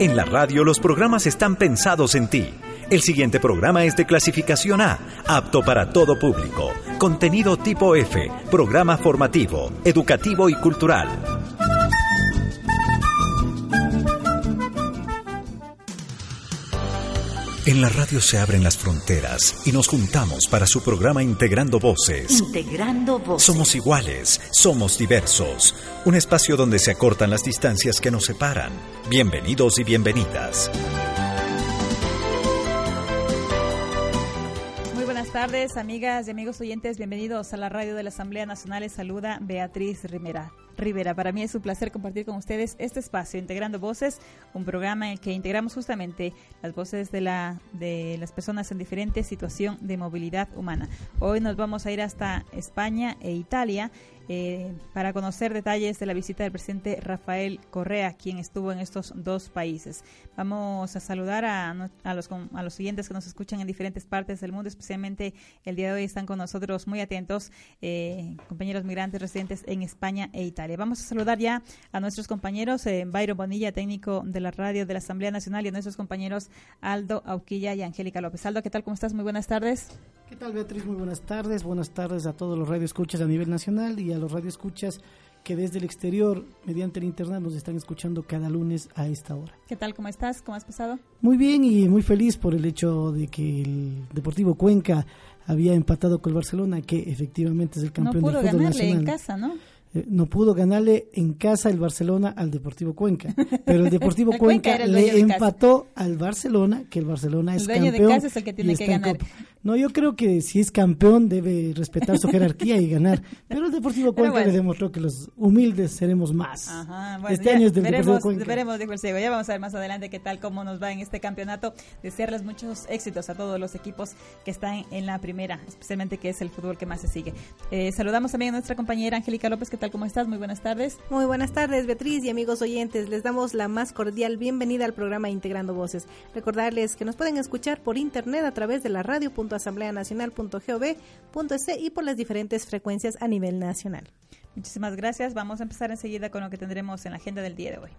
En la radio los programas están pensados en ti. El siguiente programa es de clasificación A, apto para todo público. Contenido tipo F, programa formativo, educativo y cultural. En la radio se abren las fronteras y nos juntamos para su programa Integrando Voces. Integrando Voces. Somos iguales, somos diversos. Un espacio donde se acortan las distancias que nos separan. Bienvenidos y bienvenidas. Tardes, amigas y amigos oyentes. Bienvenidos a la radio de la Asamblea Nacional. saluda Beatriz Rimera. Rivera. Para mí es un placer compartir con ustedes este espacio, Integrando Voces, un programa en el que integramos justamente las voces de, la, de las personas en diferente situación de movilidad humana. Hoy nos vamos a ir hasta España e Italia eh, para conocer detalles de la visita del presidente Rafael Correa, quien estuvo en estos dos países. Vamos a saludar a, los, a los que nos escuchan en diferentes partes del mundo, especialmente el día de hoy están con nosotros muy atentos eh, compañeros migrantes residentes en España e Italia. Vamos a saludar ya a nuestros compañeros, eh, Bonilla, técnico de la radio de la Asamblea Nacional, y a nuestros compañeros Aldo Auquilla y Angélica López. Aldo, ¿qué tal? ¿Cómo estás? Muy buenas tardes. ¿Qué tal, Beatriz? Muy buenas tardes. Buenas tardes a todos los radioescuchas a nivel nacional y a los radioescuchas que desde el exterior, mediante el internet, nos están escuchando cada lunes a esta hora. ¿Qué tal? ¿Cómo estás? ¿Cómo has pasado? Muy bien y muy feliz por el hecho de que el Deportivo Cuenca había empatado con el Barcelona, que efectivamente es el campeón no del fútbol ganarle en casa, ¿no? Eh, no pudo ganarle en casa el Barcelona al Deportivo Cuenca, pero el Deportivo Cuenca, le empató al Barcelona, que el Barcelona es el campeón. De casa es el que tiene que ganar. No, yo creo que si es campeón debe respetar su jerarquía y ganar. Pero el Deportivo Cuenca le demostró que los humildes seremos más. este año es del veremos, Deportivo Cuenca. Veremos, dijo el ciego. Ya vamos a ver más adelante qué tal, cómo nos va en este campeonato. Desearles muchos éxitos a todos los equipos que están en la primera, especialmente que es el fútbol que más se sigue. Eh, saludamos también a nuestra compañera Angélica López. ¿Qué tal, cómo estás? Muy buenas tardes. Muy buenas tardes, Beatriz y amigos oyentes. Les damos la más cordial bienvenida al programa Integrando Voces. Recordarles que nos pueden escuchar por internet a través de la radio.asambleanacional .gov.es y por las diferentes frecuencias a nivel nacional. Muchísimas gracias. Vamos a empezar enseguida con lo que tendremos en la agenda del día de hoy.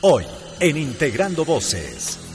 Hoy, en Integrando Voces.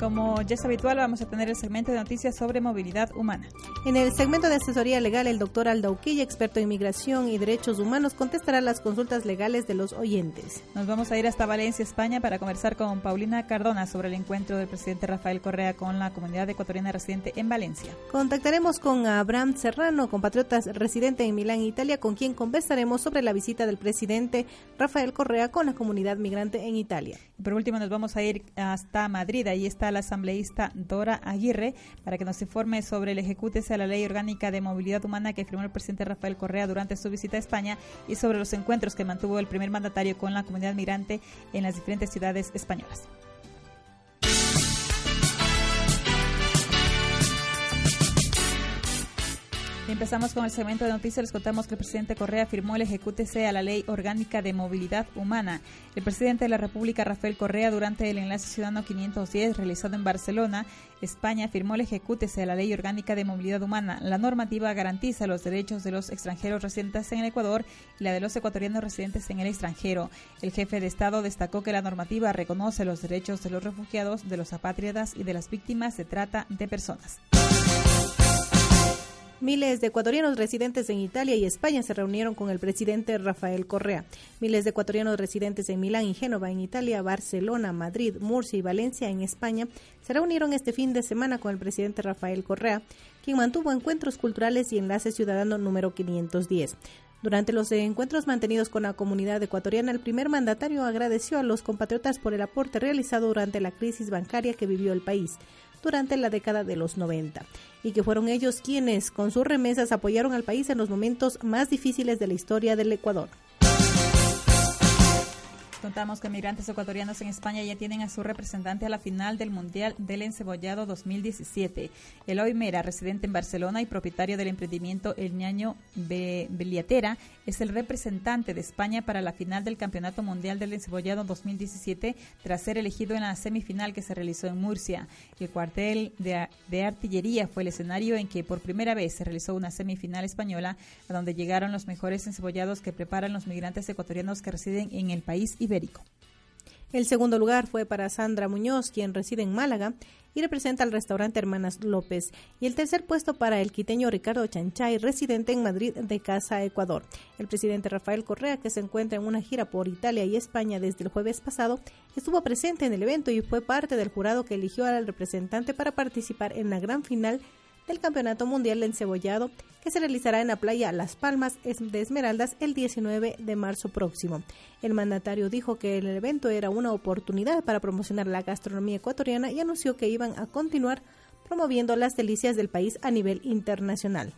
Como ya es habitual, vamos a tener el segmento de noticias sobre movilidad humana. En el segmento de asesoría legal, el doctor Aldauquilla, experto en inmigración y derechos humanos, contestará las consultas legales de los oyentes. Nos vamos a ir hasta Valencia, España, para conversar con Paulina Cardona sobre el encuentro del presidente Rafael Correa con la comunidad ecuatoriana residente en Valencia. Contactaremos con Abraham Serrano, compatriota residente en Milán, Italia, con quien conversaremos sobre la visita del presidente Rafael Correa con la comunidad migrante en Italia. por último, nos vamos a ir hasta Madrid. Ahí está la asambleísta Dora Aguirre para que nos informe sobre el ejecútese a la Ley Orgánica de Movilidad Humana que firmó el presidente Rafael Correa durante su visita a España y sobre los encuentros que mantuvo el primer mandatario con la comunidad migrante en las diferentes ciudades españolas. Empezamos con el segmento de noticias. Les contamos que el presidente Correa firmó el ejecútese a la Ley Orgánica de Movilidad Humana. El presidente de la República, Rafael Correa, durante el enlace ciudadano 510 realizado en Barcelona, España, firmó el ejecútese a la Ley Orgánica de Movilidad Humana. La normativa garantiza los derechos de los extranjeros residentes en el Ecuador y la de los ecuatorianos residentes en el extranjero. El jefe de Estado destacó que la normativa reconoce los derechos de los refugiados, de los apátridas y de las víctimas de trata de personas. Miles de ecuatorianos residentes en Italia y España se reunieron con el presidente Rafael Correa. Miles de ecuatorianos residentes en Milán y Génova en Italia, Barcelona, Madrid, Murcia y Valencia en España se reunieron este fin de semana con el presidente Rafael Correa, quien mantuvo encuentros culturales y enlace ciudadano número 510. Durante los encuentros mantenidos con la comunidad ecuatoriana, el primer mandatario agradeció a los compatriotas por el aporte realizado durante la crisis bancaria que vivió el país. Durante la década de los 90 y que fueron ellos quienes con sus remesas apoyaron al país en los momentos más difíciles de la historia del Ecuador. Contamos que migrantes ecuatorianos en España ya tienen a su representante a la final del Mundial del Encebollado 2017. Eloy Mera, residente en Barcelona y propietario del emprendimiento El Ñaño Beliatera, es el representante de España para la final del Campeonato Mundial del Encebollado 2017 tras ser elegido en la semifinal que se realizó en Murcia. El cuartel de, de artillería fue el escenario en que por primera vez se realizó una semifinal española, a donde llegaron los mejores encebollados que preparan los migrantes ecuatorianos que residen en el país y el segundo lugar fue para Sandra Muñoz, quien reside en Málaga y representa al restaurante Hermanas López. Y el tercer puesto para el quiteño Ricardo Chanchay, residente en Madrid de Casa Ecuador. El presidente Rafael Correa, que se encuentra en una gira por Italia y España desde el jueves pasado, estuvo presente en el evento y fue parte del jurado que eligió al representante para participar en la gran final del Campeonato Mundial de Encebollado que se realizará en la playa Las Palmas de Esmeraldas el 19 de marzo próximo. El mandatario dijo que el evento era una oportunidad para promocionar la gastronomía ecuatoriana y anunció que iban a continuar promoviendo las delicias del país a nivel internacional.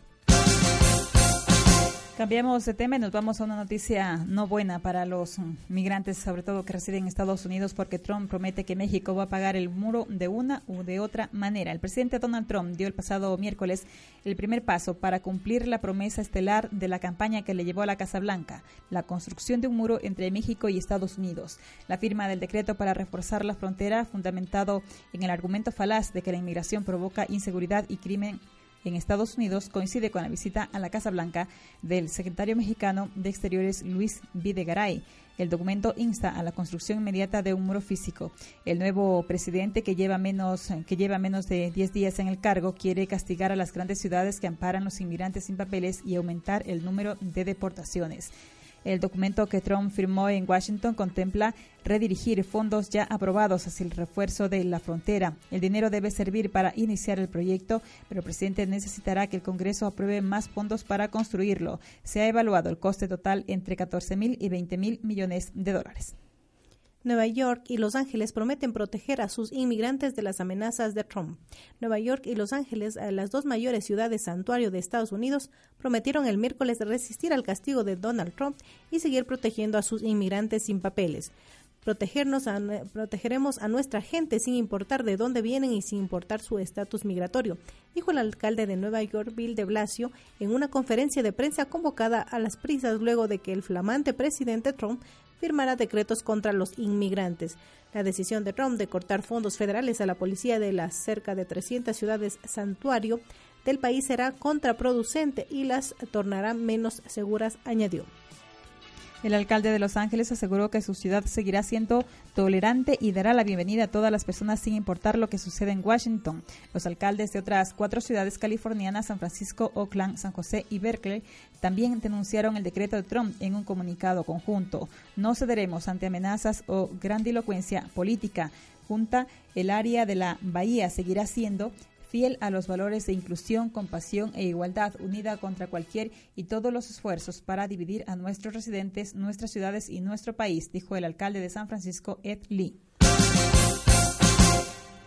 Cambiamos de tema y nos vamos a una noticia no buena para los migrantes, sobre todo que residen en Estados Unidos, porque Trump promete que México va a pagar el muro de una u de otra manera. El presidente Donald Trump dio el pasado miércoles el primer paso para cumplir la promesa estelar de la campaña que le llevó a la Casa Blanca, la construcción de un muro entre México y Estados Unidos. La firma del decreto para reforzar la frontera, fundamentado en el argumento falaz de que la inmigración provoca inseguridad y crimen en Estados Unidos coincide con la visita a la Casa Blanca del secretario mexicano de Exteriores Luis Videgaray. El documento insta a la construcción inmediata de un muro físico. El nuevo presidente, que lleva menos, que lleva menos de 10 días en el cargo, quiere castigar a las grandes ciudades que amparan los inmigrantes sin papeles y aumentar el número de deportaciones. El documento que Trump firmó en Washington contempla redirigir fondos ya aprobados hacia el refuerzo de la frontera. El dinero debe servir para iniciar el proyecto, pero el presidente necesitará que el Congreso apruebe más fondos para construirlo. Se ha evaluado el coste total entre 14 mil y 20 mil millones de dólares. Nueva York y Los Ángeles prometen proteger a sus inmigrantes de las amenazas de Trump. Nueva York y Los Ángeles, eh, las dos mayores ciudades santuario de Estados Unidos, prometieron el miércoles resistir al castigo de Donald Trump y seguir protegiendo a sus inmigrantes sin papeles. Protegernos protegeremos a nuestra gente sin importar de dónde vienen y sin importar su estatus migratorio, dijo el alcalde de Nueva York, Bill de Blasio, en una conferencia de prensa convocada a las prisas luego de que el flamante presidente Trump firmará decretos contra los inmigrantes. La decisión de Trump de cortar fondos federales a la policía de las cerca de 300 ciudades santuario del país será contraproducente y las tornará menos seguras, añadió. El alcalde de Los Ángeles aseguró que su ciudad seguirá siendo tolerante y dará la bienvenida a todas las personas sin importar lo que suceda en Washington. Los alcaldes de otras cuatro ciudades californianas, San Francisco, Oakland, San José y Berkeley, también denunciaron el decreto de Trump en un comunicado conjunto. No cederemos ante amenazas o grandilocuencia política. Junta, el área de la Bahía seguirá siendo fiel a los valores de inclusión, compasión e igualdad, unida contra cualquier y todos los esfuerzos para dividir a nuestros residentes, nuestras ciudades y nuestro país, dijo el alcalde de San Francisco, Ed Lee.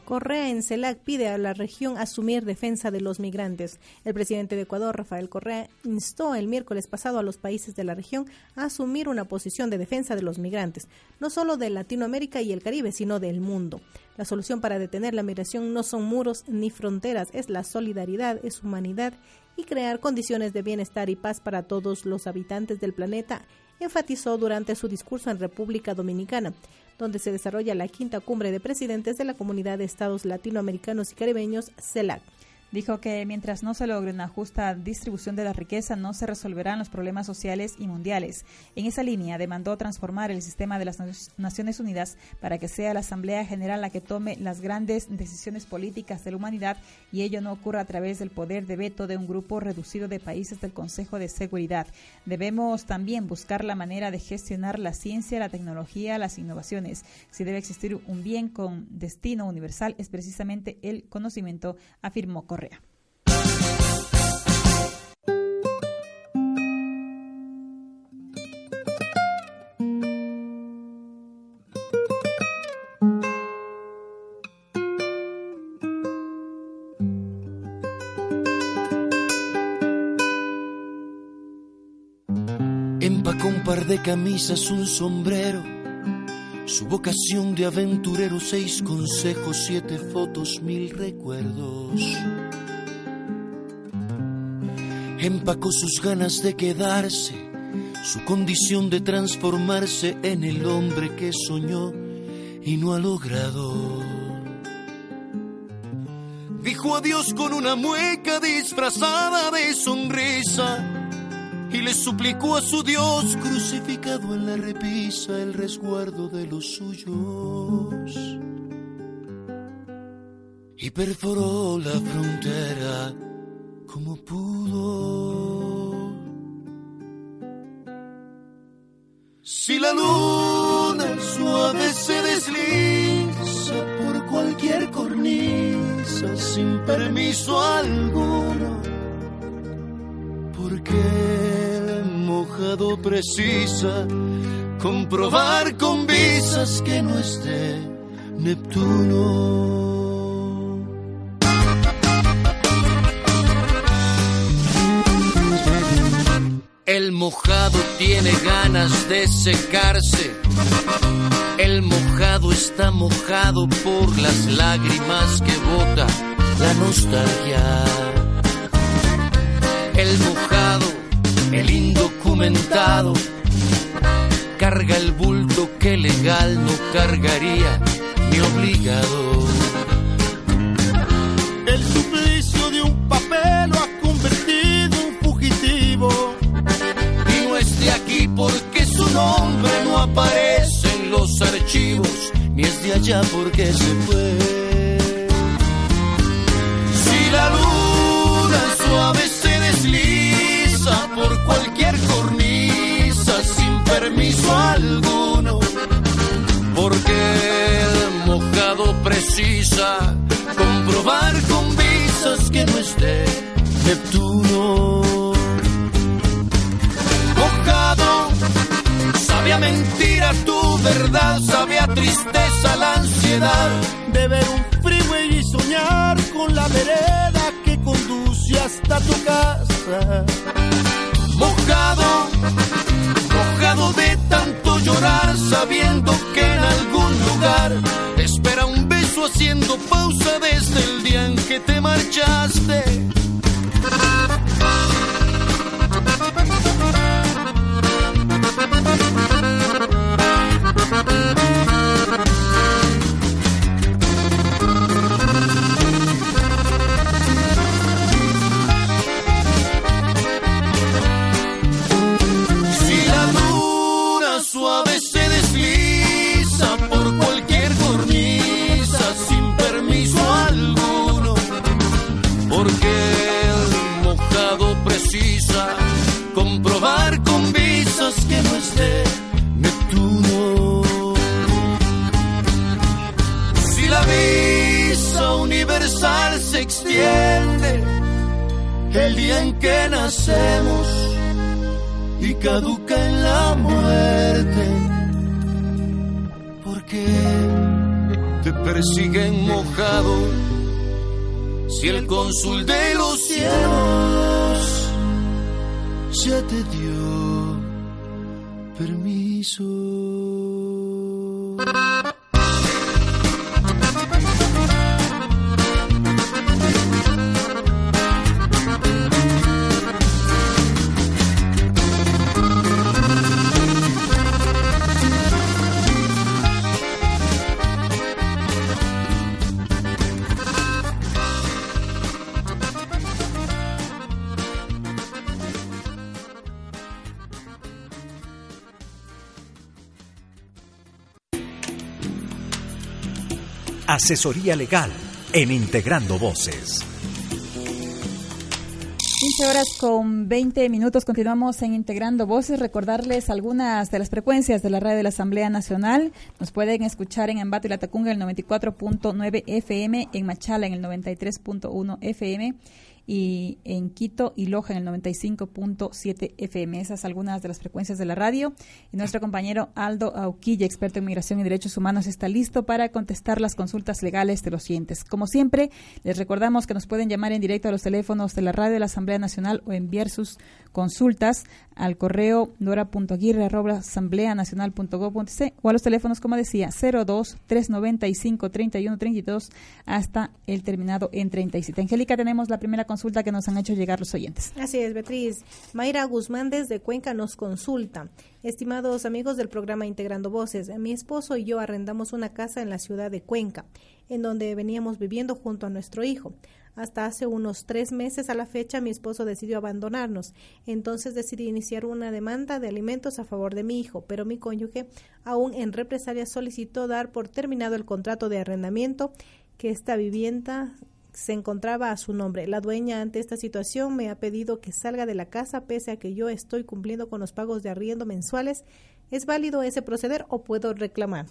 Correa en CELAC pide a la región asumir defensa de los migrantes. El presidente de Ecuador, Rafael Correa, instó el miércoles pasado a los países de la región a asumir una posición de defensa de los migrantes, no solo de Latinoamérica y el Caribe, sino del mundo. La solución para detener la migración no son muros ni fronteras, es la solidaridad, es humanidad y crear condiciones de bienestar y paz para todos los habitantes del planeta, enfatizó durante su discurso en República Dominicana donde se desarrolla la quinta cumbre de presidentes de la Comunidad de Estados Latinoamericanos y Caribeños, CELAC. Dijo que mientras no se logre una justa distribución de la riqueza, no se resolverán los problemas sociales y mundiales. En esa línea, demandó transformar el sistema de las Naciones Unidas para que sea la Asamblea General la que tome las grandes decisiones políticas de la humanidad y ello no ocurra a través del poder de veto de un grupo reducido de países del Consejo de Seguridad. Debemos también buscar la manera de gestionar la ciencia, la tecnología, las innovaciones. Si debe existir un bien con destino universal, es precisamente el conocimiento, afirmó Correa. Empacó un par de camisas, un sombrero, su vocación de aventurero, seis consejos, siete fotos, mil recuerdos. Empacó sus ganas de quedarse, su condición de transformarse en el hombre que soñó y no ha logrado. Dijo adiós con una mueca disfrazada de sonrisa y le suplicó a su Dios crucificado en la repisa el resguardo de los suyos. Y perforó la frontera como pudo. Si la luna suave se desliza por cualquier cornisa sin permiso alguno, porque el mojado precisa comprobar con visas que no esté Neptuno. El mojado tiene ganas de secarse. El mojado está mojado por las lágrimas que bota la nostalgia. El mojado, el indocumentado, carga el bulto que legal no cargaría ni obligado. Porque su nombre no aparece en los archivos, ni es de allá porque se fue. Si la luna suave se desliza por cualquier cornisa sin permiso alguno, porque el mojado precisa de ver un freeway y soñar con la vereda que conduce hasta tu casa. Mojado, mojado de tanto llorar, sabiendo que en algún lugar espera un beso haciendo pausa desde el día en que te marchaste. El día en que nacemos y caduca en la muerte. Porque te persiguen mojado si el cónsul de los cielos ya te dio permiso. Asesoría legal en Integrando Voces. 15 horas con 20 minutos. Continuamos en Integrando Voces. Recordarles algunas de las frecuencias de la radio de la Asamblea Nacional. Nos pueden escuchar en Ambato y Latacunga en el 94.9 FM, en Machala en el 93.1 FM y en Quito y Loja en el 95.7 FM. Esas algunas de las frecuencias de la radio. Y nuestro compañero Aldo Auquilla, experto en migración y derechos humanos, está listo para contestar las consultas legales de los oyentes. Como siempre, les recordamos que nos pueden llamar en directo a los teléfonos de la radio de la Asamblea Nacional o enviar sus consultas al correo dora.aguirre.asambleanacional.gov.c o a los teléfonos, como decía, 02 395 31 32 hasta el terminado en 37. Angélica, tenemos la primera consulta que nos han hecho llegar los oyentes. Así es, Beatriz. Mayra Guzmán desde Cuenca nos consulta. Estimados amigos del programa Integrando Voces, mi esposo y yo arrendamos una casa en la ciudad de Cuenca, en donde veníamos viviendo junto a nuestro hijo. Hasta hace unos tres meses a la fecha mi esposo decidió abandonarnos. Entonces decidí iniciar una demanda de alimentos a favor de mi hijo, pero mi cónyuge aún en represalia solicitó dar por terminado el contrato de arrendamiento que esta vivienda se encontraba a su nombre. La dueña ante esta situación me ha pedido que salga de la casa pese a que yo estoy cumpliendo con los pagos de arriendo mensuales. ¿Es válido ese proceder o puedo reclamar?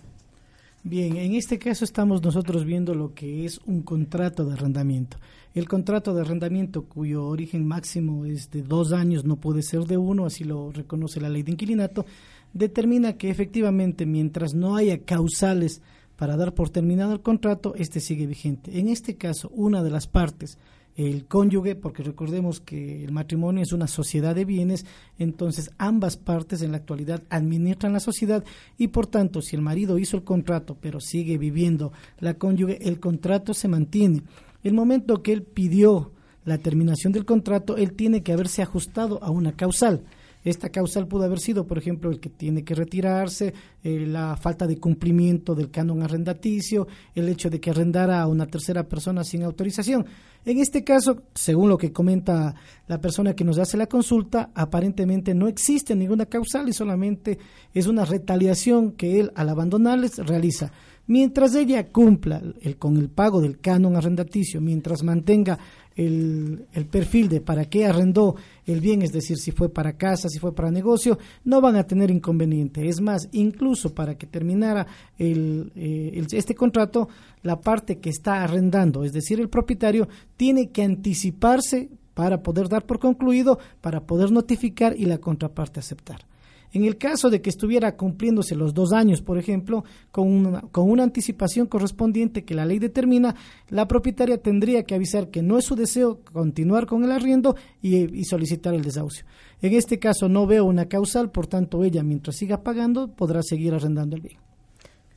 Bien, en este caso estamos nosotros viendo lo que es un contrato de arrendamiento. El contrato de arrendamiento cuyo origen máximo es de dos años, no puede ser de uno, así lo reconoce la ley de inquilinato, determina que efectivamente mientras no haya causales para dar por terminado el contrato, este sigue vigente. En este caso, una de las partes el cónyuge, porque recordemos que el matrimonio es una sociedad de bienes, entonces ambas partes en la actualidad administran la sociedad y por tanto si el marido hizo el contrato pero sigue viviendo la cónyuge, el contrato se mantiene. El momento que él pidió la terminación del contrato, él tiene que haberse ajustado a una causal. Esta causal pudo haber sido, por ejemplo, el que tiene que retirarse, eh, la falta de cumplimiento del canon arrendaticio, el hecho de que arrendara a una tercera persona sin autorización. En este caso, según lo que comenta la persona que nos hace la consulta, aparentemente no existe ninguna causal y solamente es una retaliación que él, al abandonarles, realiza. Mientras ella cumpla el, con el pago del canon arrendaticio, mientras mantenga el, perfil de para qué arrendó el bien, es decir, si fue para casa, si fue para negocio, no van a tener inconveniente. Es más, incluso para que terminara el, eh, este contrato, la parte que está arrendando, es decir, el propietario, tiene que anticiparse para poder dar por concluido, para poder notificar y la contraparte aceptar. En el caso de que estuviera cumpliéndose los dos años, por ejemplo, con una, con una anticipación correspondiente que la ley determina, la propietaria tendría que avisar que no es su deseo continuar con el arriendo y, y solicitar el desahucio. En este caso no veo una causal, por tanto ella, mientras siga pagando, podrá seguir arrendando el bien.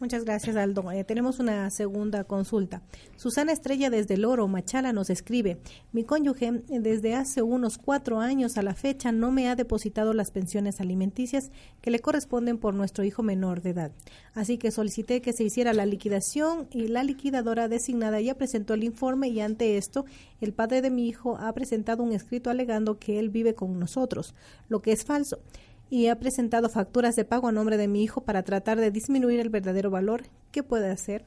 Muchas gracias, Aldo. Eh, tenemos una segunda consulta. Susana Estrella desde Loro, Machala, nos escribe, mi cónyuge desde hace unos cuatro años a la fecha no me ha depositado las pensiones alimenticias que le corresponden por nuestro hijo menor de edad. Así que solicité que se hiciera la liquidación y la liquidadora designada ya presentó el informe y ante esto el padre de mi hijo ha presentado un escrito alegando que él vive con nosotros, lo que es falso y ha presentado facturas de pago a nombre de mi hijo para tratar de disminuir el verdadero valor. ¿Qué puede hacer?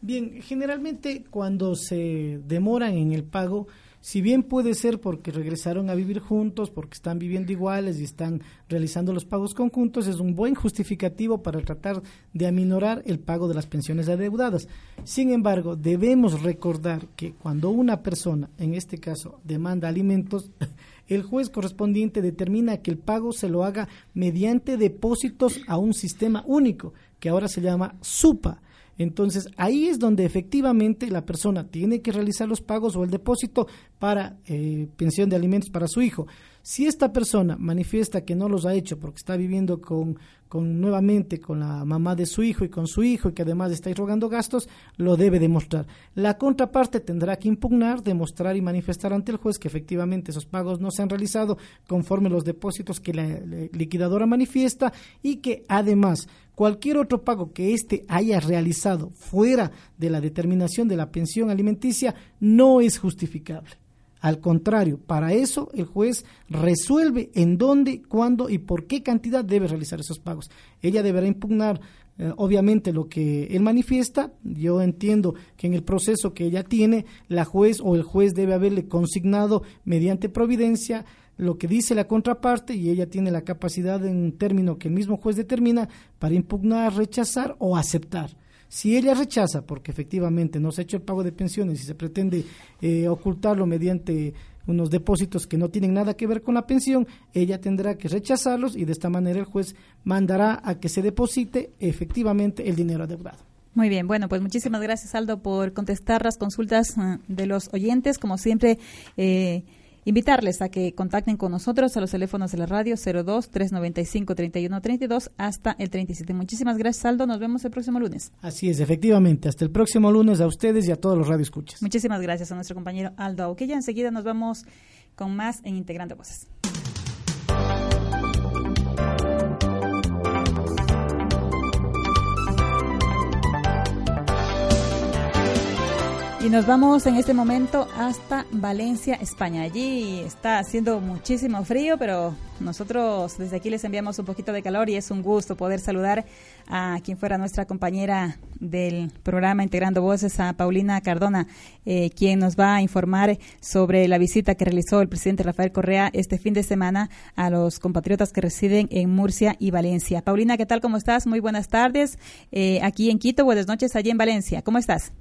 Bien, generalmente cuando se demoran en el pago, si bien puede ser porque regresaron a vivir juntos, porque están viviendo iguales y están realizando los pagos conjuntos, es un buen justificativo para tratar de aminorar el pago de las pensiones adeudadas. Sin embargo, debemos recordar que cuando una persona, en este caso, demanda alimentos, el juez correspondiente determina que el pago se lo haga mediante depósitos a un sistema único, que ahora se llama SUPA. Entonces, ahí es donde efectivamente la persona tiene que realizar los pagos o el depósito para eh, pensión de alimentos para su hijo. Si esta persona manifiesta que no los ha hecho porque está viviendo con, con nuevamente con la mamá de su hijo y con su hijo y que además está rogando gastos, lo debe demostrar. La contraparte tendrá que impugnar, demostrar y manifestar ante el juez que efectivamente esos pagos no se han realizado conforme los depósitos que la liquidadora manifiesta y que además cualquier otro pago que éste haya realizado fuera de la determinación de la pensión alimenticia no es justificable. Al contrario, para eso el juez resuelve en dónde, cuándo y por qué cantidad debe realizar esos pagos. Ella deberá impugnar eh, obviamente lo que él manifiesta. Yo entiendo que en el proceso que ella tiene, la juez o el juez debe haberle consignado mediante providencia lo que dice la contraparte y ella tiene la capacidad en un término que el mismo juez determina para impugnar, rechazar o aceptar. Si ella rechaza, porque efectivamente no se ha hecho el pago de pensiones y se pretende eh, ocultarlo mediante unos depósitos que no tienen nada que ver con la pensión, ella tendrá que rechazarlos y de esta manera el juez mandará a que se deposite efectivamente el dinero adeudado. Muy bien, bueno, pues muchísimas gracias Aldo por contestar las consultas eh, de los oyentes. Como siempre, eh, invitarles a que contacten con nosotros a los teléfonos de la radio 02 395 31 32 hasta el 37. Muchísimas gracias, Aldo. Nos vemos el próximo lunes. Así es, efectivamente. Hasta el próximo lunes a ustedes y a todos los radioescuchas. Muchísimas gracias a nuestro compañero Aldo Auquilla. Enseguida nos vamos con más en Integrando Voces. Y nos vamos en este momento hasta Valencia, España. Allí está haciendo muchísimo frío, pero nosotros desde aquí les enviamos un poquito de calor y es un gusto poder saludar a quien fuera nuestra compañera del programa Integrando Voces, a Paulina Cardona, eh, quien nos va a informar sobre la visita que realizó el presidente Rafael Correa este fin de semana a los compatriotas que residen en Murcia y Valencia. Paulina, ¿qué tal? ¿Cómo estás? Muy buenas tardes. Eh, aquí en Quito, buenas noches allí en Valencia. ¿Cómo estás?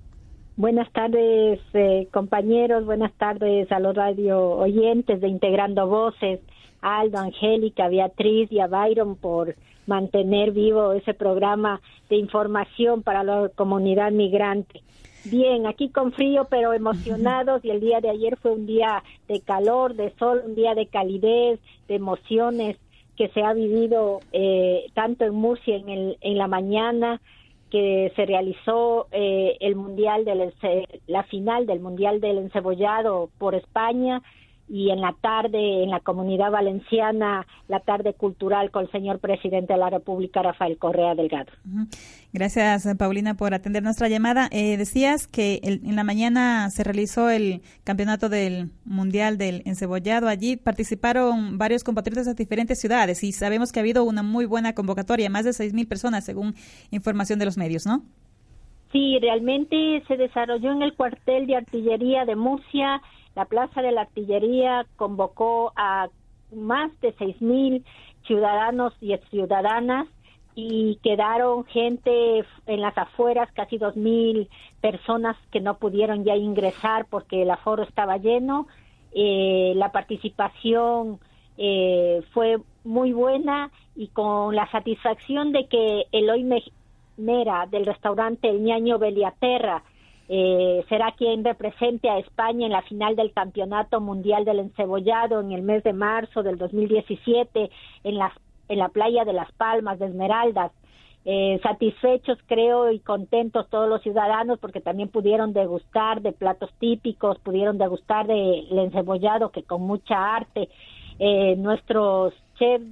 Buenas tardes, eh, compañeros. Buenas tardes a los radio oyentes de Integrando Voces, Aldo, Angélica, Beatriz y a Byron por mantener vivo ese programa de información para la comunidad migrante. Bien, aquí con frío, pero emocionados. Y el día de ayer fue un día de calor, de sol, un día de calidez, de emociones que se ha vivido eh, tanto en Murcia en, el, en la mañana que se realizó eh, el mundial del la final del mundial del encebollado por España y en la tarde en la comunidad valenciana la tarde cultural con el señor presidente de la República Rafael Correa Delgado. Gracias Paulina por atender nuestra llamada. Eh, decías que en la mañana se realizó el campeonato del mundial del encebollado. Allí participaron varios compatriotas de diferentes ciudades y sabemos que ha habido una muy buena convocatoria, más de seis mil personas según información de los medios, ¿no? Sí, realmente se desarrolló en el cuartel de artillería de Murcia la Plaza de la Artillería convocó a más de seis mil ciudadanos y ciudadanas y quedaron gente en las afueras, casi dos mil personas que no pudieron ya ingresar porque el aforo estaba lleno. Eh, la participación eh, fue muy buena y con la satisfacción de que Eloy Mera del restaurante El Ñaño Beliaterra eh, será quien represente a España en la final del Campeonato Mundial del Encebollado en el mes de marzo del 2017 en, las, en la playa de Las Palmas de Esmeraldas. Eh, satisfechos creo y contentos todos los ciudadanos porque también pudieron degustar de platos típicos, pudieron degustar del encebollado que con mucha arte eh, nuestros chefs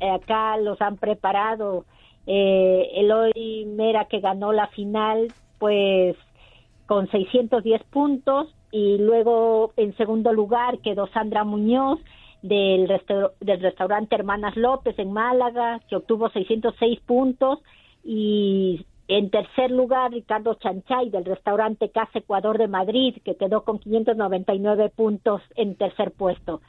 eh, acá los han preparado. Eh, Eloy Mera que ganó la final pues con 610 puntos y luego en segundo lugar quedó Sandra Muñoz del, del restaurante Hermanas López en Málaga, que obtuvo 606 puntos y en tercer lugar Ricardo Chanchay del restaurante Casa Ecuador de Madrid, que quedó con 599 puntos en tercer puesto.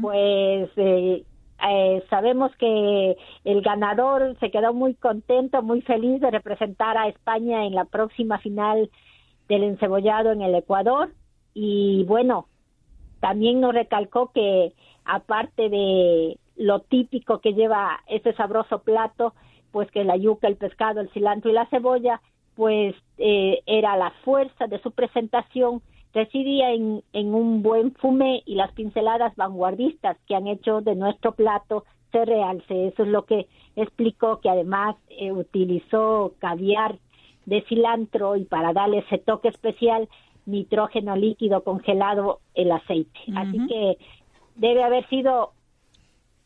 Pues eh, eh, sabemos que el ganador se quedó muy contento, muy feliz de representar a España en la próxima final del encebollado en el Ecuador y bueno, también nos recalcó que aparte de lo típico que lleva ese sabroso plato, pues que la yuca, el pescado, el cilantro y la cebolla, pues eh, era la fuerza de su presentación, residía en, un buen fume y las pinceladas vanguardistas que han hecho de nuestro plato se realce. Eso es lo que explicó que además eh, utilizó caviar de cilantro y para darle ese toque especial, nitrógeno líquido congelado el aceite. Así que debe haber sido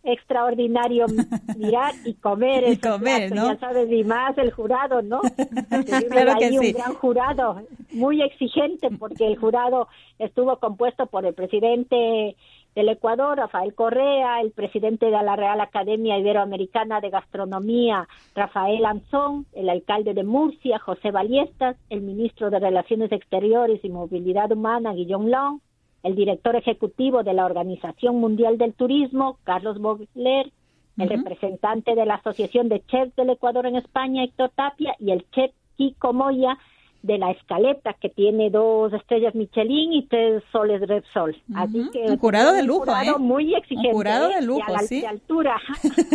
extraordinario mirar y comer y comer, ¿no? Ya sabes, y más el jurado, ¿no? claro que sí. un gran jurado, muy exigente, porque el jurado estuvo compuesto por el presidente del Ecuador, Rafael Correa, el presidente de la Real Academia Iberoamericana de Gastronomía, Rafael Anzón, el alcalde de Murcia, José Baliestas, el ministro de Relaciones Exteriores y Movilidad Humana, Guillaume Long, el director ejecutivo de la Organización Mundial del Turismo, Carlos Bogler, el representante de la Asociación de Chefs del Ecuador en España, Héctor Tapia, y el chef Kiko Moya, de la escaleta que tiene dos estrellas Michelin y tres soles Repsol. Así que un jurado de lujo, un ¿eh? Muy exigente. Un jurado de ¿eh? lujo, y a la, sí. De altura.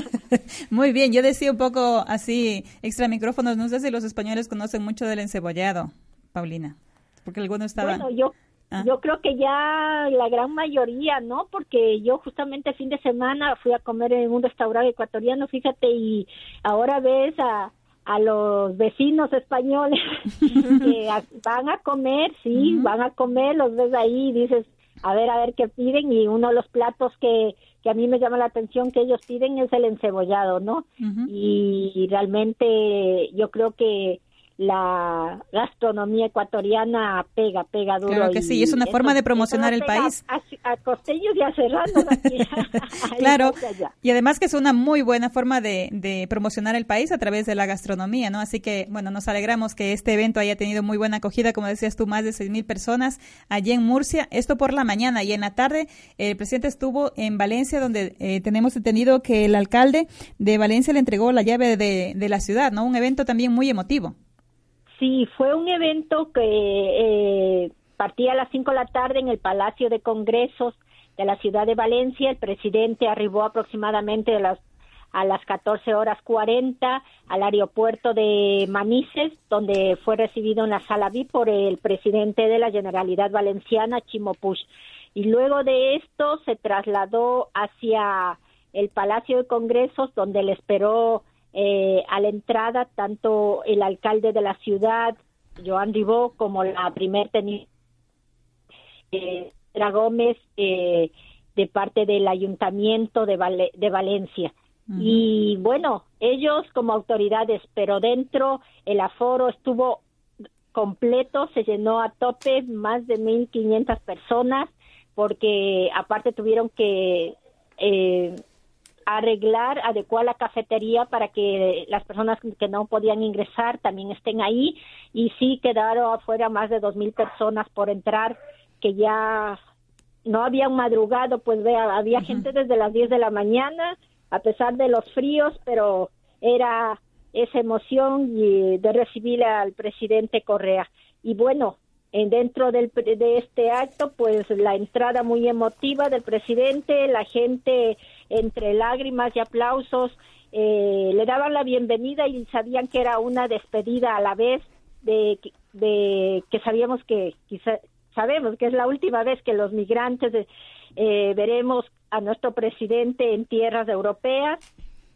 muy bien, yo decía un poco así, extra micrófonos, no sé si los españoles conocen mucho del encebollado, Paulina, porque alguno estaba... Bueno, yo Ah. Yo creo que ya la gran mayoría, ¿no? Porque yo justamente el fin de semana fui a comer en un restaurante ecuatoriano, fíjate, y ahora ves a, a los vecinos españoles que van a comer, sí, van a comer, los ves ahí y dices, a ver, a ver qué piden y uno de los platos que, que a mí me llama la atención que ellos piden es el encebollado, ¿no? Y realmente yo creo que la gastronomía ecuatoriana pega, pega duro. Claro que sí, es una forma de promocionar el país. A, a, Costellos y a Serrano. claro, y además que es una muy buena forma de, de, promocionar el país a través de la gastronomía, ¿no? Así que, bueno, nos alegramos que este evento haya tenido muy buena acogida, como decías tú, más de seis mil personas allí en Murcia. Esto por la mañana y en la tarde el presidente estuvo en Valencia, donde eh, tenemos entendido que el alcalde de Valencia le entregó la llave de, de la ciudad, ¿no? Un evento también muy emotivo. Sí, fue un evento que eh, partía a las 5 de la tarde en el Palacio de Congresos de la ciudad de Valencia. El presidente arribó aproximadamente a las a las 14 horas 40 al aeropuerto de Manises, donde fue recibido en la sala VIP por el presidente de la Generalidad Valenciana, Chimo Puig. Y luego de esto se trasladó hacia el Palacio de Congresos, donde le esperó eh, a la entrada tanto el alcalde de la ciudad, Joan Ribó, como la primer teniente eh, Gómez eh, de parte del ayuntamiento de, de Valencia. Y bueno, ellos como autoridades, pero dentro el aforo estuvo completo, se llenó a tope, más de 1.500 personas, porque aparte tuvieron que eh, arreglar, adecuar la cafetería para que las personas que no podían ingresar también estén ahí y sí quedaron afuera más de dos mil personas por entrar que ya no habían madrugado, pues vea, había gente desde las 10 de la mañana a pesar de los fríos, pero era esa emoción de recibir al presidente Correa. Y bueno, dentro del, de este acto, pues la entrada muy emotiva del presidente, la gente entre lágrimas y aplausos eh, le daban la bienvenida y sabían que era una despedida a la vez de, de que sabíamos que quizá, sabemos que es la última vez que los migrantes eh, veremos a nuestro presidente en tierras europeas,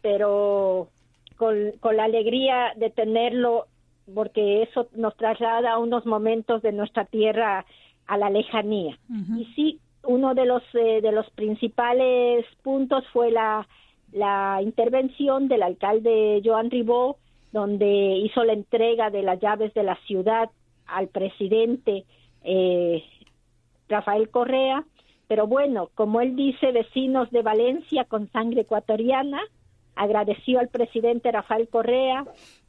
pero con, con la alegría de tenerlo porque eso nos traslada a unos momentos de nuestra tierra a la lejanía. Y sí, uno de los eh, de los principales puntos fue la la intervención del alcalde Joan Ribó, donde hizo la entrega de las llaves de la ciudad al presidente eh, Rafael Correa. Pero bueno, como él dice, vecinos de Valencia con sangre ecuatoriana, agradeció al presidente Rafael Correa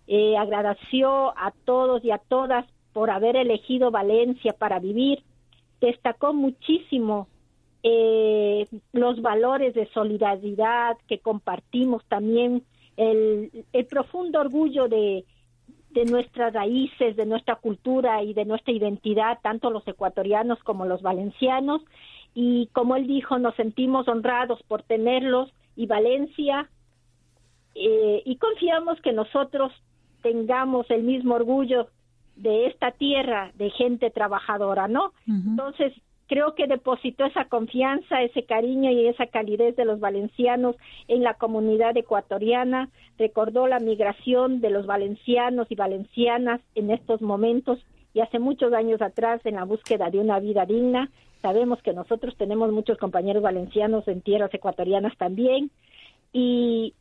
eh, agradeció a todos y a todas por haber elegido Valencia para vivir, destacó muchísimo eh, los valores de solidaridad que compartimos también, el, el profundo orgullo de, nuestras raíces, de nuestra cultura y de nuestra identidad, tanto los ecuatorianos como los valencianos. Y como él dijo, nos sentimos honrados por tenerlos y Valencia, eh, y confiamos que nosotros tengamos el mismo orgullo de esta tierra de gente trabajadora, ¿no? Entonces, creo que depositó esa confianza, ese cariño y esa calidez de los valencianos en la comunidad ecuatoriana, recordó la migración de los valencianos y valencianas en estos momentos y hace muchos años atrás en la búsqueda de una vida digna. Sabemos que nosotros tenemos muchos compañeros valencianos en tierras ecuatorianas también y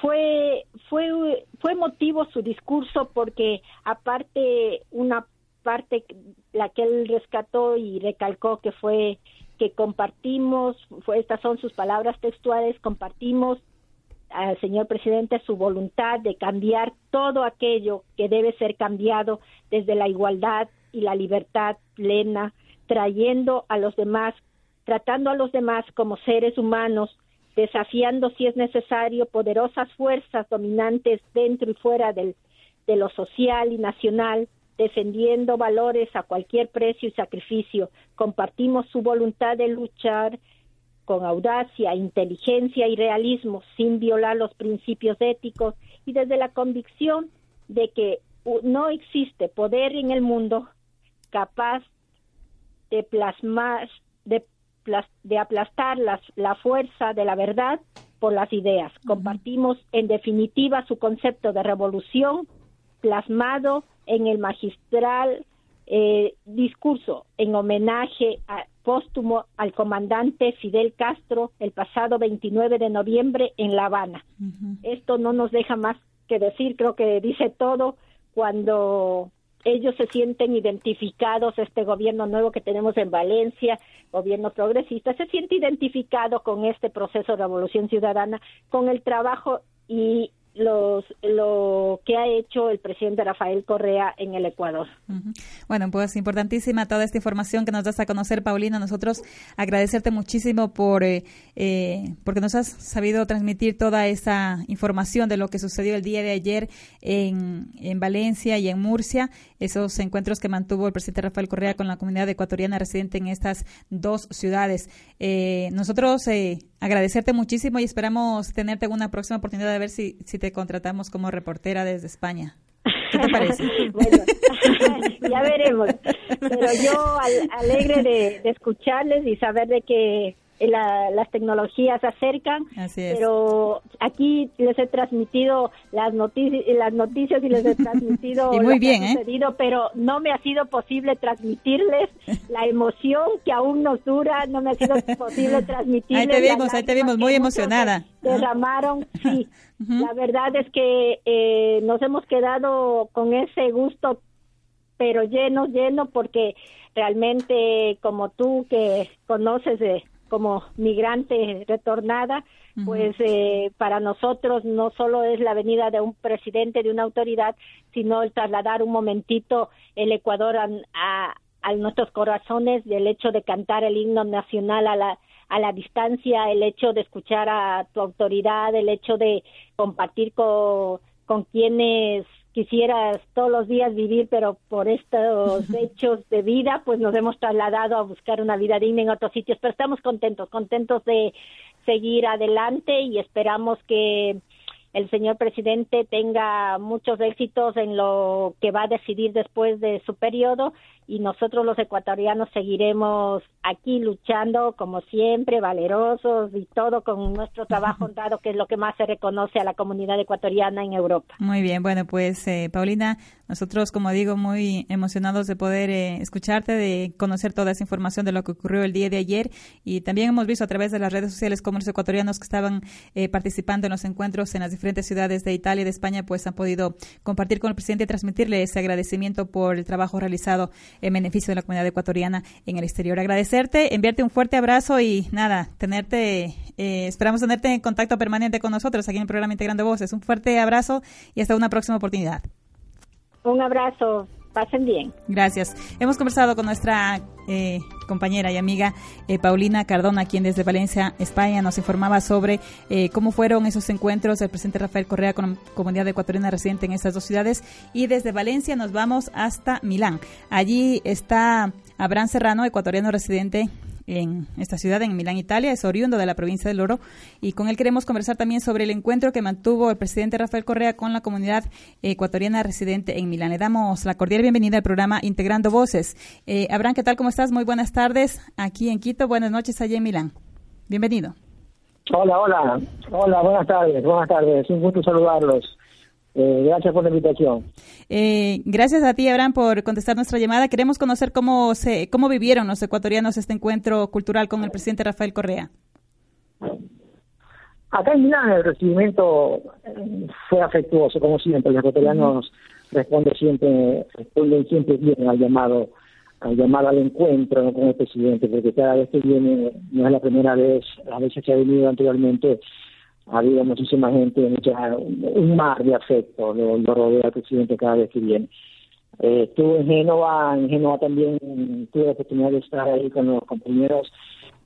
fue fue fue motivo su discurso porque aparte una parte la que él rescató y recalcó que fue que compartimos fue estas son sus palabras textuales compartimos al señor presidente su voluntad de cambiar todo aquello que debe ser cambiado desde la igualdad y la libertad plena trayendo a los demás tratando a los demás como seres humanos desafiando si es necesario poderosas fuerzas dominantes dentro y fuera del, de lo social y nacional, defendiendo valores a cualquier precio y sacrificio. Compartimos su voluntad de luchar con audacia, inteligencia y realismo, sin violar los principios éticos y desde la convicción de que no existe poder en el mundo capaz de plasmar, de, de aplastar la fuerza de la verdad por las ideas. Compartimos, en definitiva, su concepto de revolución plasmado en el magistral eh, discurso en homenaje póstumo al comandante Fidel Castro el pasado 29 de noviembre en La Habana. Esto no nos deja más que decir, creo que dice todo cuando ellos se sienten identificados, este gobierno nuevo que tenemos en Valencia, gobierno progresista, se siente identificado con este proceso de revolución ciudadana, con el trabajo y los, lo que ha hecho el presidente Rafael Correa en el Ecuador. Bueno, pues importantísima toda esta información que nos das a conocer, Paulina. Nosotros agradecerte muchísimo por eh, eh, porque nos has sabido transmitir toda esa información de lo que sucedió el día de ayer en, en Valencia y en Murcia, esos encuentros que mantuvo el presidente Rafael Correa con la comunidad ecuatoriana residente en estas dos ciudades. Eh, nosotros agradecerte muchísimo y esperamos tenerte en una próxima oportunidad de ver si, si te contratamos como reportera desde España. ¿Qué te parece? bueno, ya veremos. Pero yo alegre de, de escucharles y saber de que las tecnologías se acercan, pero aquí les he transmitido las noticias, las noticias y les he transmitido muy lo bien, que ha ¿eh? sucedido, pero no me ha sido posible transmitirles la emoción que aún nos dura, no me ha sido posible transmitirles. Ahí te vimos, ahí te vimos muy emocionada. Derramaron, sí. La verdad es que eh, nos hemos quedado con ese gusto, pero lleno, lleno, porque realmente como tú que conoces de como migrante retornada, pues eh, para nosotros no solo es la venida de un presidente, de una autoridad, sino el trasladar un momentito el Ecuador a, a, nuestros corazones, del hecho de cantar el himno nacional a la, a la distancia, el hecho de escuchar a tu autoridad, el hecho de compartir con, con quienes quisieras todos los días vivir, pero por estos hechos de vida, pues nos hemos trasladado a buscar una vida digna en otros sitios. Pero estamos contentos, contentos de seguir adelante y esperamos que el señor presidente tenga muchos éxitos en lo que va a decidir después de su periodo y nosotros los ecuatorianos seguiremos aquí luchando como siempre, valerosos y todo con nuestro trabajo honrado, que es lo que más se reconoce a la comunidad ecuatoriana en Europa. Muy bien, bueno, pues eh, Paulina, nosotros, como digo, muy emocionados de poder eh, escucharte, de conocer toda esa información de lo que ocurrió el día de ayer y también hemos visto a través de las redes sociales cómo los ecuatorianos que estaban eh, participando en los encuentros en las diferentes ciudades de Italia y de España, pues han podido compartir con el presidente y transmitirle ese agradecimiento por el trabajo realizado en beneficio de la comunidad ecuatoriana en el exterior. Agradecerte, enviarte un fuerte abrazo y nada, tenerte, eh, esperamos tenerte en contacto permanente con nosotros aquí en el programa Integrando Voces. Un fuerte abrazo y hasta una próxima oportunidad. Un abrazo. Pasen bien. Gracias. Hemos conversado con nuestra eh, compañera y amiga eh, Paulina Cardona, quien desde Valencia, España, nos informaba sobre eh, cómo fueron esos encuentros del presidente Rafael Correa con la comunidad ecuatoriana residente en estas dos ciudades. Y desde Valencia nos vamos hasta Milán. Allí está Abraham Serrano, ecuatoriano residente en esta ciudad, en Milán, Italia, es oriundo de la provincia del Oro, y con él queremos conversar también sobre el encuentro que mantuvo el presidente Rafael Correa con la comunidad ecuatoriana residente en Milán. Le damos la cordial bienvenida al programa Integrando Voces. Eh, Abraham, ¿qué tal? ¿Cómo estás? Muy buenas tardes aquí en Quito, buenas noches allá en Milán. Bienvenido. Hola, hola, hola, buenas tardes, buenas tardes, un gusto saludarlos. Eh, gracias por la invitación. Eh, gracias a ti, Abraham, por contestar nuestra llamada. Queremos conocer cómo, se, cómo vivieron los ecuatorianos este encuentro cultural con el presidente Rafael Correa. Acá en Milán el recibimiento eh, fue afectuoso, como siempre. Los ecuatorianos responden siempre, responden siempre bien al llamado, al llamado al encuentro con el presidente, porque cada vez que viene, no es la primera vez, a veces que ha venido anteriormente, ha habido muchísima gente, mucha, un mar de afecto lo, rodea al presidente cada vez que viene. Eh, estuve en Génova, en Génova también tuve la oportunidad de estar ahí con los compañeros.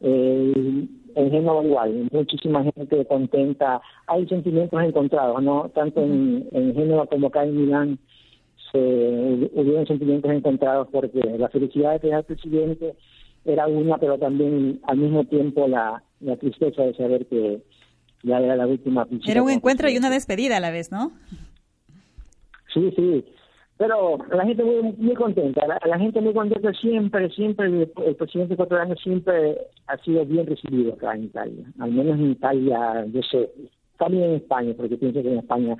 Eh, en Génova igual, muchísima gente contenta. Hay sentimientos encontrados, ¿no? Tanto en, en Génova como acá en Milán se hubieron sentimientos encontrados porque la felicidad de tener al presidente era una, pero también al mismo tiempo la, la tristeza de saber que ya era la última Era un encuentro y una despedida a la vez, ¿no? Sí, sí. Pero la gente muy, muy contenta, la, gente muy contenta siempre, siempre, el, presidente ecuatoriano siempre ha sido bien recibido acá en Italia, al menos en Italia, yo sé, también en España, porque pienso que en España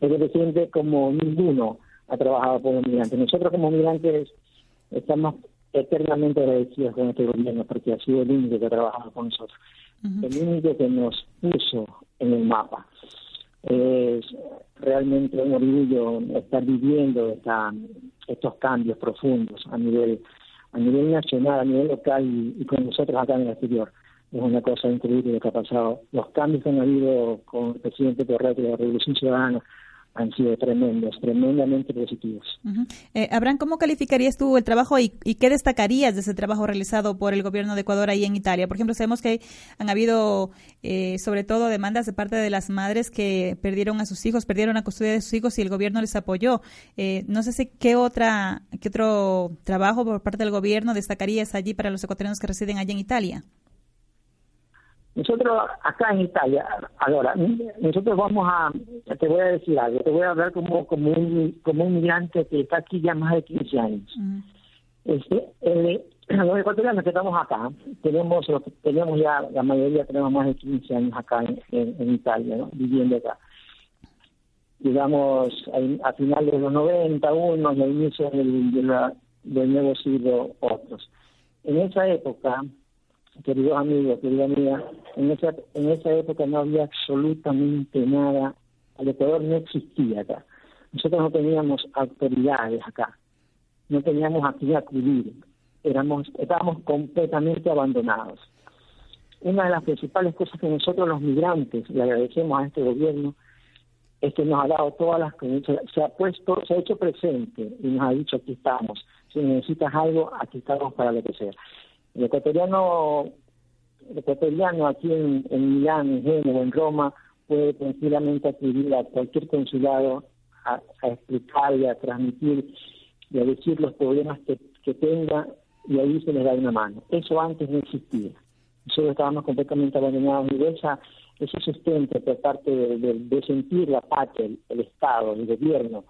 el presidente como ninguno ha trabajado por los migrantes. Nosotros como migrantes estamos eternamente agradecidos con este gobierno porque ha sido el único que ha trabajado con nosotros, el único que nos puso en el mapa. Es realmente un orgullo estar viviendo esta, estos cambios profundos a nivel a nivel nacional, a nivel local y, con nosotros acá en el exterior. Es una cosa increíble lo que ha pasado. Los cambios que han habido con el presidente Correa de la Revolución Ciudadana han sido tremendos, tremendamente positivos. Eh, Abraham, ¿cómo calificarías tú el trabajo y, qué destacarías de ese trabajo realizado por el gobierno de Ecuador ahí en Italia? Por ejemplo, sabemos que han habido, eh, sobre todo, demandas de parte de las madres que perdieron a sus hijos, perdieron la custodia de sus hijos y el gobierno les apoyó. Eh, no sé si qué otra, qué otro trabajo por parte del gobierno destacarías allí para los ecuatorianos que residen allí en Italia. Nosotros acá en Italia, ahora, nosotros vamos a, te voy a decir algo, te voy a hablar como como un, como un migrante que está aquí ya más de 15 años. este, los ecuatorianos que estamos acá, tenemos tenemos ya, la mayoría tenemos más de 15 años acá en, Italia, ¿no? viviendo acá. Digamos, a, finales de los 90, unos, al inicio del, del nuevo siglo, otros. En esa época, queridos amigos, querida amiga, en esa, en esa época no había absolutamente nada, el Ecuador no existía acá. Nosotros no teníamos autoridades acá, no teníamos a quién acudir, éramos, estábamos completamente abandonados. Una de las principales cosas que nosotros los migrantes le agradecemos a este gobierno es que nos ha dado todas las se ha puesto, se ha hecho presente y nos ha dicho aquí estamos, si necesitas algo, aquí estamos para lo que sea. El ecuatoriano, el ecuatoriano aquí en, Milán, en Génova, en Roma, puede tranquilamente acudir a cualquier consulado a, explicar y a transmitir y a decir los problemas que, tenga y ahí se les da una mano. Eso antes no existía. Nosotros estábamos completamente abandonados y esa, ese sustento por parte de, sentir la patria, el, Estado, el gobierno,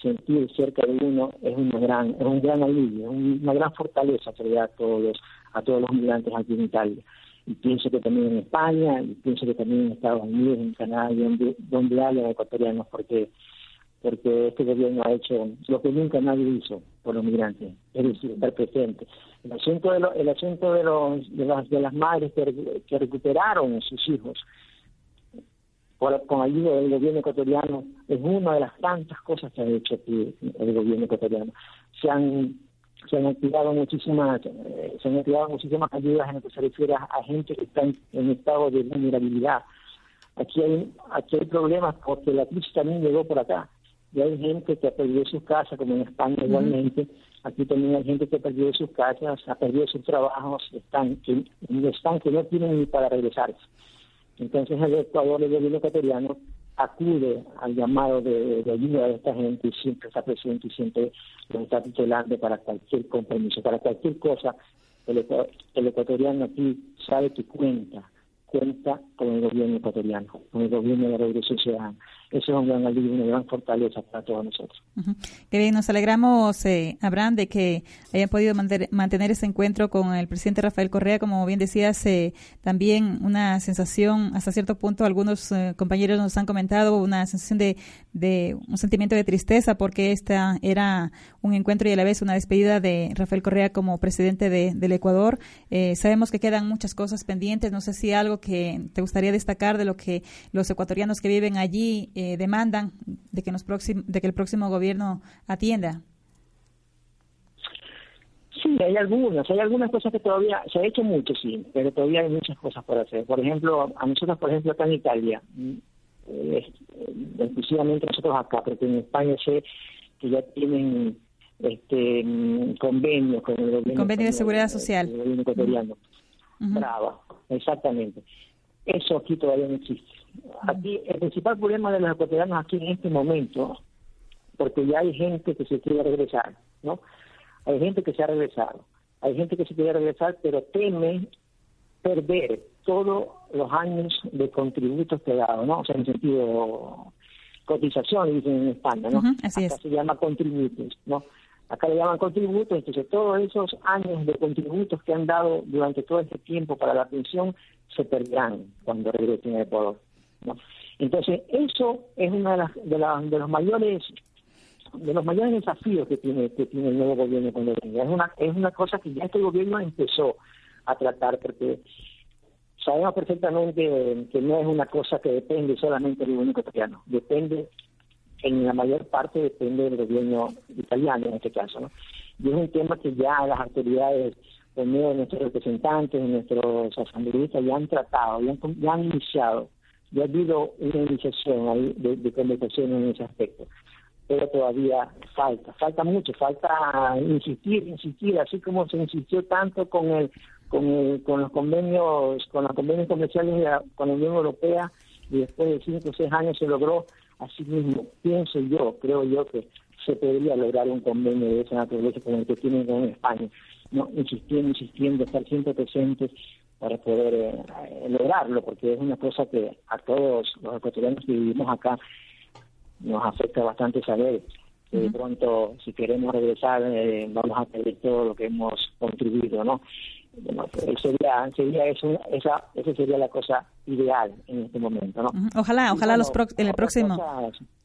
sentir cerca de uno es una gran, es un gran alivio, una gran fortaleza que a todos los, a todos los migrantes aquí en Italia. Y pienso que también en España, y pienso que también en Estados Unidos, en Canadá, y donde, donde los ecuatorianos, porque porque este gobierno ha hecho lo que nunca nadie hizo por los migrantes, es decir, estar presente. El asunto de, el asunto de, los, de, las, de las madres que recuperaron a sus hijos, con ayuda del gobierno ecuatoriano, es una de las tantas cosas que ha hecho aquí el gobierno ecuatoriano. Se han se han activado muchísimas eh, se han activado muchísimas ayudas en lo que se refiere a, gente que está en, estado de vulnerabilidad. Aquí hay aquí hay problemas porque la crisis también llegó por acá y hay gente que ha perdido sus casas, como en España igualmente. Aquí también hay gente que ha perdido sus casas, ha perdido sus trabajos, están que, están que no tienen ni para regresarse. Entonces el Ecuador, el gobierno ecuatoriano, acude al llamado de, ayuda de esta gente y siempre está presente y siempre está tutelando para cualquier compromiso, para cualquier cosa. El, el ecuatoriano aquí sabe que cuenta, con el gobierno ecuatoriano, con el gobierno de la Revolución Ciudadana. Eso es un gran alivio, una gran fortaleza para todos nosotros. Qué bien, nos alegramos, eh, Abraham, de que hayan podido mantener, ese encuentro con el presidente Rafael Correa. Como bien decías, eh, también una sensación, hasta cierto punto, algunos eh, compañeros nos han comentado, una sensación de, de un sentimiento de tristeza, porque esta era un encuentro y a la vez una despedida de Rafael Correa como presidente de, del Ecuador. Eh, sabemos que quedan muchas cosas pendientes. No sé si algo que te gustaría destacar de lo que los ecuatorianos que viven allí eh, demandan de que, nos de que el próximo gobierno atienda? Sí, hay algunas, hay algunas cosas que todavía, se ha hecho mucho, sí, pero todavía hay muchas cosas por hacer. Por ejemplo, a nosotros, por ejemplo, acá en Italia, eh, exclusivamente nosotros acá, porque en España sé que ya tienen este convenios con el gobierno. Convenio de seguridad social. El gobierno ecuatoriano. Brava, exactamente. Eso aquí todavía no existe. Aquí el principal problema de los ecuatorianos aquí en este momento, porque ya hay gente que se quiere regresar, ¿no? Hay gente que se ha regresado, hay gente que se quiere regresar, pero teme perder todos los años de contributos pegados, ¿no? O sea, en el sentido cotización, dicen en España, ¿no? así se llama contributos, ¿no? Acá le llaman contributos, entonces todos esos años de contributos que han dado durante todo este tiempo para la pensión se perderán cuando regresen a Ecuador. Entonces, eso es uno de, de, de los mayores de los mayores desafíos que tiene que tiene el nuevo gobierno cuando. Es una es una cosa que ya este gobierno empezó a tratar porque sabemos perfectamente que no es una cosa que depende solamente del gobierno ecuatoriano, depende en la mayor parte depende del gobierno italiano en este caso, ¿no? Y es un tema que ya las autoridades, por medio de nuestros representantes, de nuestros asambleístas, ya han tratado, ya han, iniciado, ya ha habido una iniciación de, de conversación en ese aspecto pero todavía falta, falta mucho, falta insistir, insistir, así como se insistió tanto con el, con, el, con los convenios, con los convenios comerciales con la Unión Europea y después de cinco o seis años se logró, así mismo pienso yo, creo yo que se podría lograr un convenio de esa naturaleza como el que tienen con España, no insistiendo, insistiendo, estar siempre presentes para poder eh, lograrlo, porque es una cosa que a todos los ecuatorianos que vivimos acá nos afecta bastante saber que de pronto si queremos regresar eh, vamos a perder todo lo que hemos contribuido, ¿no? Bueno, pues, sería, sería eso, esa, esa sería la cosa ideal en este momento, ¿no? Ojalá, ojalá los en el próximo.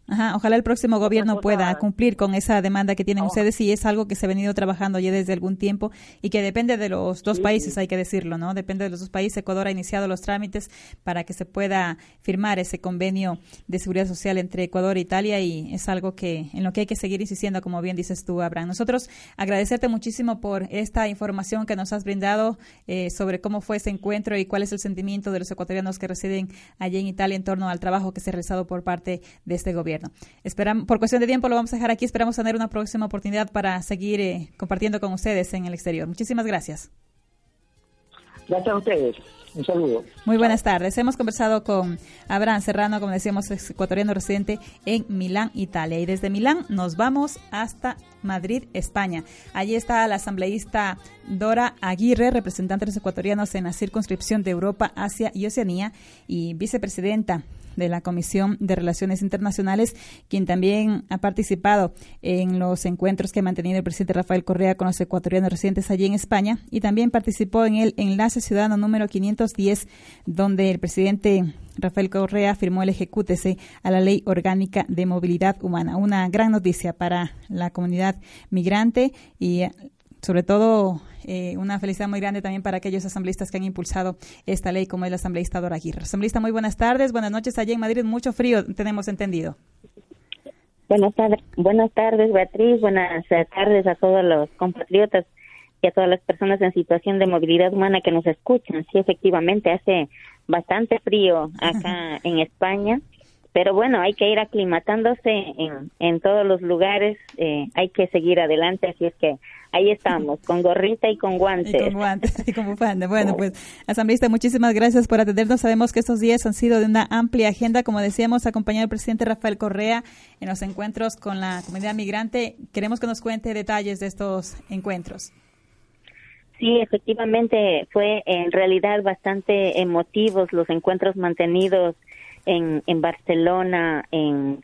Ajá, ojalá el próximo gobierno pueda cumplir con esa demanda que tienen ustedes y es algo que se ha venido trabajando ya desde algún tiempo y que depende de los dos países, hay que decirlo, ¿no? Depende de los dos países. Ecuador ha iniciado los trámites para que se pueda firmar ese convenio de seguridad social entre Ecuador e Italia y es algo que en lo que hay que seguir insistiendo, como bien dices tú, Abraham. Nosotros agradecerte muchísimo por esta información que nos has brindado eh, sobre cómo fue ese encuentro y cuál es el sentimiento de los ecuatorianos que residen allí en Italia en torno al trabajo que se ha realizado por parte de este gobierno. Esperamos, por cuestión de tiempo lo vamos a dejar aquí. Esperamos tener una próxima oportunidad para seguir eh, compartiendo con ustedes en el exterior. Muchísimas gracias. Gracias a ustedes. Un saludo. Muy buenas tardes. Hemos conversado con Abraham Serrano, como decíamos, ecuatoriano residente en Milán, Italia. Y desde Milán nos vamos hasta Madrid, España. Allí está la asambleísta Dora Aguirre, representante de los ecuatorianos en la circunscripción de Europa, Asia y Oceanía, y vicepresidenta de la Comisión de Relaciones Internacionales, quien también ha participado en los encuentros que ha mantenido el presidente Rafael Correa con los ecuatorianos residentes allí en España y también participó en el enlace ciudadano número 510, donde el presidente Rafael Correa firmó el ejecútese a la Ley Orgánica de Movilidad Humana. Una gran noticia para la comunidad migrante y sobre todo eh, una felicidad muy grande también para aquellos asambleístas que han impulsado esta ley, como es la asambleísta Dora Aguirre. Asambleísta, muy buenas tardes, buenas noches allá en Madrid, mucho frío, tenemos entendido. Buenas tardes, buenas tardes Beatriz, buenas tardes a todos los compatriotas y a todas las personas en situación de movilidad humana que nos escuchan. Sí, efectivamente, hace bastante frío acá en España pero bueno, hay que ir aclimatándose en, en todos los lugares, eh, hay que seguir adelante, así es que ahí estamos, con gorrita y con guantes. Y con guantes y con bufanda. Bueno, pues, asambleísta, muchísimas gracias por atendernos. Sabemos que estos días han sido de una amplia agenda, como decíamos, acompañado del presidente Rafael Correa en los encuentros con la comunidad migrante. Queremos que nos cuente detalles de estos encuentros. Sí, efectivamente, fue en realidad bastante emotivos los encuentros mantenidos en, Barcelona, en,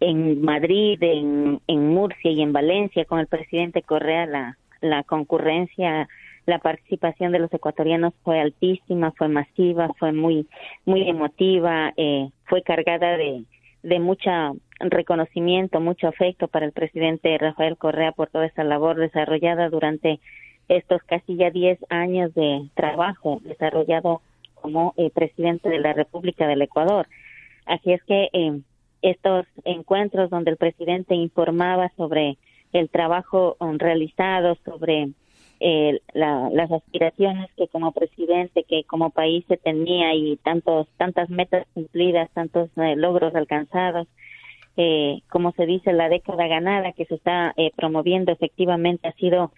en Madrid, en, en Murcia y en Valencia con el presidente Correa, la, la concurrencia, la participación de los ecuatorianos fue altísima, fue masiva, fue muy, muy emotiva, eh, fue cargada de, de mucha reconocimiento, mucho afecto para el presidente Rafael Correa por toda esa labor desarrollada durante estos casi ya 10 años de trabajo desarrollado como eh, presidente de la República del Ecuador. Así es que eh, estos encuentros donde el presidente informaba sobre el trabajo um, realizado, sobre eh, las aspiraciones que como presidente, que como país se tenía y tantos, tantas metas cumplidas, tantos logros alcanzados, como se dice, la década ganada que se está promoviendo efectivamente ha sido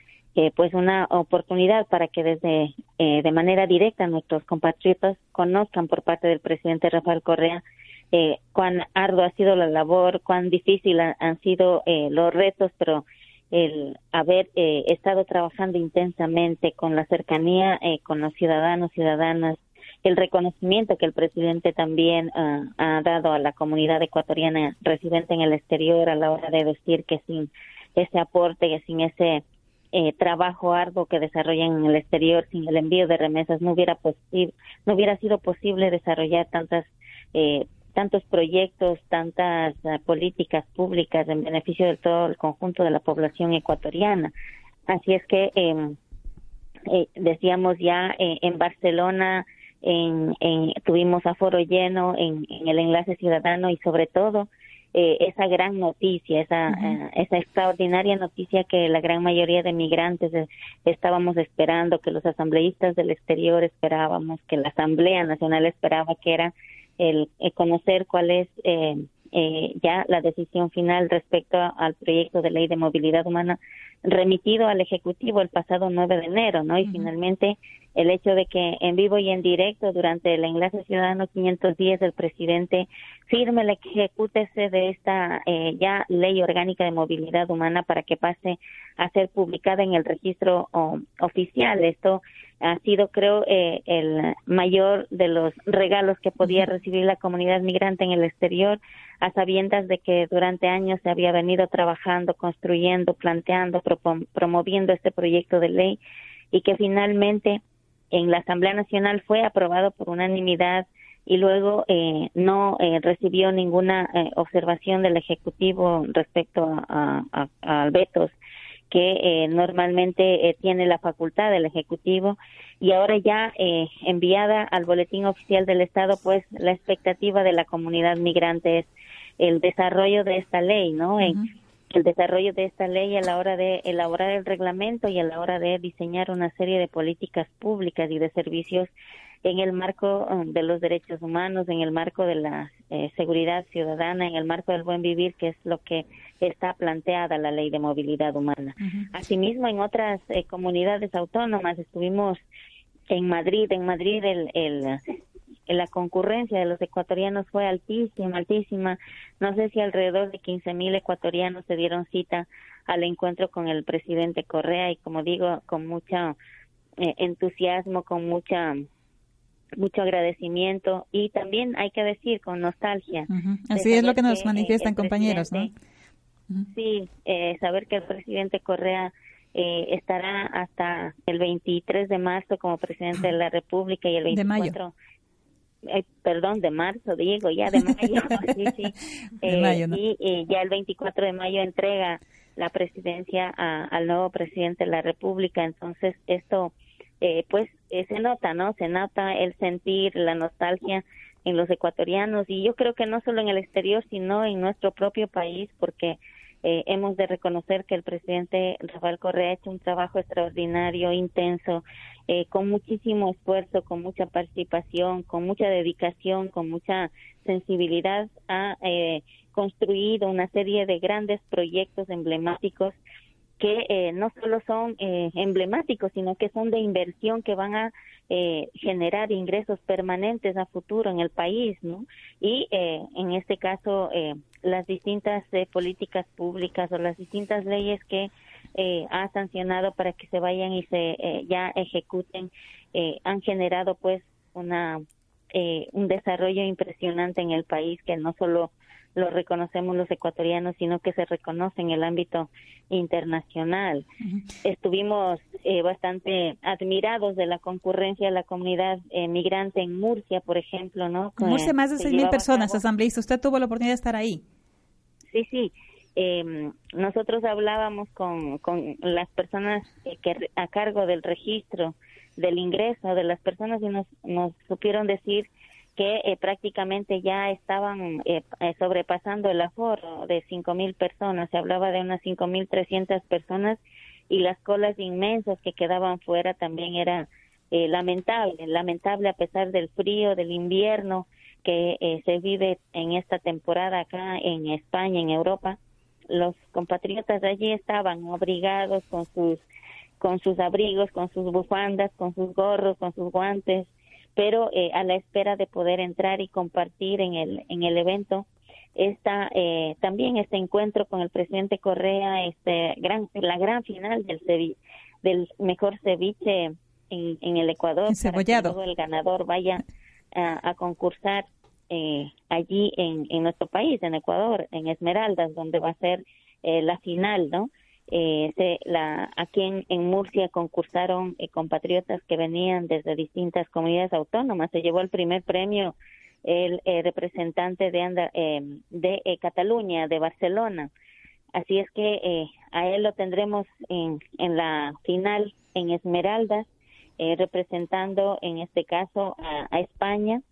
pues una oportunidad para que desde eh, de manera directa nuestros compatriotas conozcan por parte del presidente Rafael Correa eh, cuán arduo ha sido la labor, cuán difícil han sido eh, los retos, pero el haber estado trabajando intensamente con la cercanía con los ciudadanos, ciudadanas el reconocimiento que el presidente también ah, ha dado a la comunidad ecuatoriana residente en el exterior a la hora de decir que sin ese aporte, que sin ese eh, trabajo arduo que desarrollan en el exterior, sin el envío de remesas, no hubiera, no hubiera sido posible desarrollar tantas eh, tantos proyectos, tantas ah, políticas públicas en beneficio de todo el conjunto de la población ecuatoriana. Así es que em, eh, decíamos ya eh, en Barcelona en, tuvimos aforo lleno en, el enlace ciudadano y sobre todo eh, esa gran noticia, esa, esa extraordinaria noticia que la gran mayoría de migrantes estábamos esperando, que los asambleístas del exterior esperábamos, que la Asamblea Nacional esperaba, que era el, conocer cuál es eh, eh, ya la decisión final respecto al proyecto de ley de movilidad humana remitido al Ejecutivo el pasado 9 de enero, ¿no? Y finalmente el hecho de que en vivo y en directo durante el enlace ciudadano 510 el presidente firme el ejecútese de esta eh, ya ley orgánica de movilidad humana para que pase a ser publicada en el registro oficial. Esto ha sido, creo, eh, el mayor de los regalos que podía recibir la comunidad migrante en el exterior, a sabiendas de que durante años se había venido trabajando, construyendo, planteando, promoviendo este proyecto de ley y que finalmente en la Asamblea Nacional fue aprobado por unanimidad y luego eh, no eh, recibió ninguna eh, observación del Ejecutivo respecto a, a, a vetos que normalmente tiene la facultad del Ejecutivo y ahora ya enviada al Boletín Oficial del Estado, pues la expectativa de la comunidad migrante es el desarrollo de esta ley, ¿no? El desarrollo de esta ley a la hora de elaborar el reglamento y a la hora de diseñar una serie de políticas públicas y de servicios en el marco um, de los derechos humanos, en el marco de la eh, seguridad ciudadana, en el marco del buen vivir, que es lo que está planteada la ley de movilidad humana. Asimismo, en otras eh, comunidades autónomas estuvimos en Madrid, en Madrid el, el la concurrencia de los ecuatorianos fue altísima, altísima. No sé si alrededor de 15 mil ecuatorianos se dieron cita al encuentro con el presidente Correa y como digo, con mucho eh, entusiasmo, con mucha mucho agradecimiento y también hay que decir con nostalgia. Así es lo que nos manifiestan compañeros, ¿no? Sí, eh, saber que el presidente Correa eh, estará hasta el 23 de marzo como presidente de la República y el 24 eh, perdón, de marzo, digo, ya de mayo, sí, sí. Eh, y ya el 24 de mayo entrega la presidencia al nuevo presidente de la República, entonces esto, eh, pues, se nota, ¿no? Se nota el sentir, la nostalgia en los ecuatorianos y yo creo que no solo en el exterior, sino en nuestro propio país, porque eh, hemos de reconocer que el presidente Rafael Correa ha hecho un trabajo extraordinario, intenso, eh, con muchísimo esfuerzo, con mucha participación, con mucha dedicación, con mucha sensibilidad, ha eh, construido una serie de grandes proyectos emblemáticos que eh, no solo son eh, emblemáticos, sino que son de inversión que van a eh, generar ingresos permanentes a futuro en el país, ¿no? Y en este caso, las distintas políticas públicas o las distintas leyes que ha sancionado para que se vayan y se ya ejecuten han generado, pues, una un desarrollo impresionante en el país que no solo lo reconocemos los ecuatorianos, sino que se reconoce en el ámbito internacional. Estuvimos eh, bastante admirados de la concurrencia de la comunidad eh, migrante en Murcia, por ejemplo, ¿no? En Murcia más de 6.000 personas, asambleístas. Usted tuvo la oportunidad de estar ahí. Sí, sí. Eh, nosotros hablábamos con, con las personas que a cargo del registro del ingreso de las personas y nos, nos supieron decir que eh, prácticamente ya estaban eh, eh, sobrepasando el aforo de 5.000 personas. Se hablaba de unas 5.300 personas y las colas inmensas que quedaban fuera también era lamentable, lamentable a pesar del frío, del invierno que se vive en esta temporada acá en España, en Europa. Los compatriotas de allí estaban abrigados con sus con sus abrigos, con sus bufandas, con sus gorros, con sus guantes, pero eh, a la espera de poder entrar y compartir en el, en el evento esta, eh, también este encuentro con el presidente Correa, este gran, la gran final del, del mejor ceviche en, el Ecuador para que luego el ganador vaya a, concursar eh, allí en, en nuestro país, en Ecuador, en Esmeraldas, donde va a ser eh, la final, ¿no? Eh, se, la, aquí en, en Murcia concursaron eh, compatriotas que venían desde distintas comunidades autónomas. Se llevó el primer premio el eh, representante de, eh, de eh, Cataluña, de Barcelona. Así es que eh, a él lo tendremos en, en la final en Esmeraldas, representando en este caso a España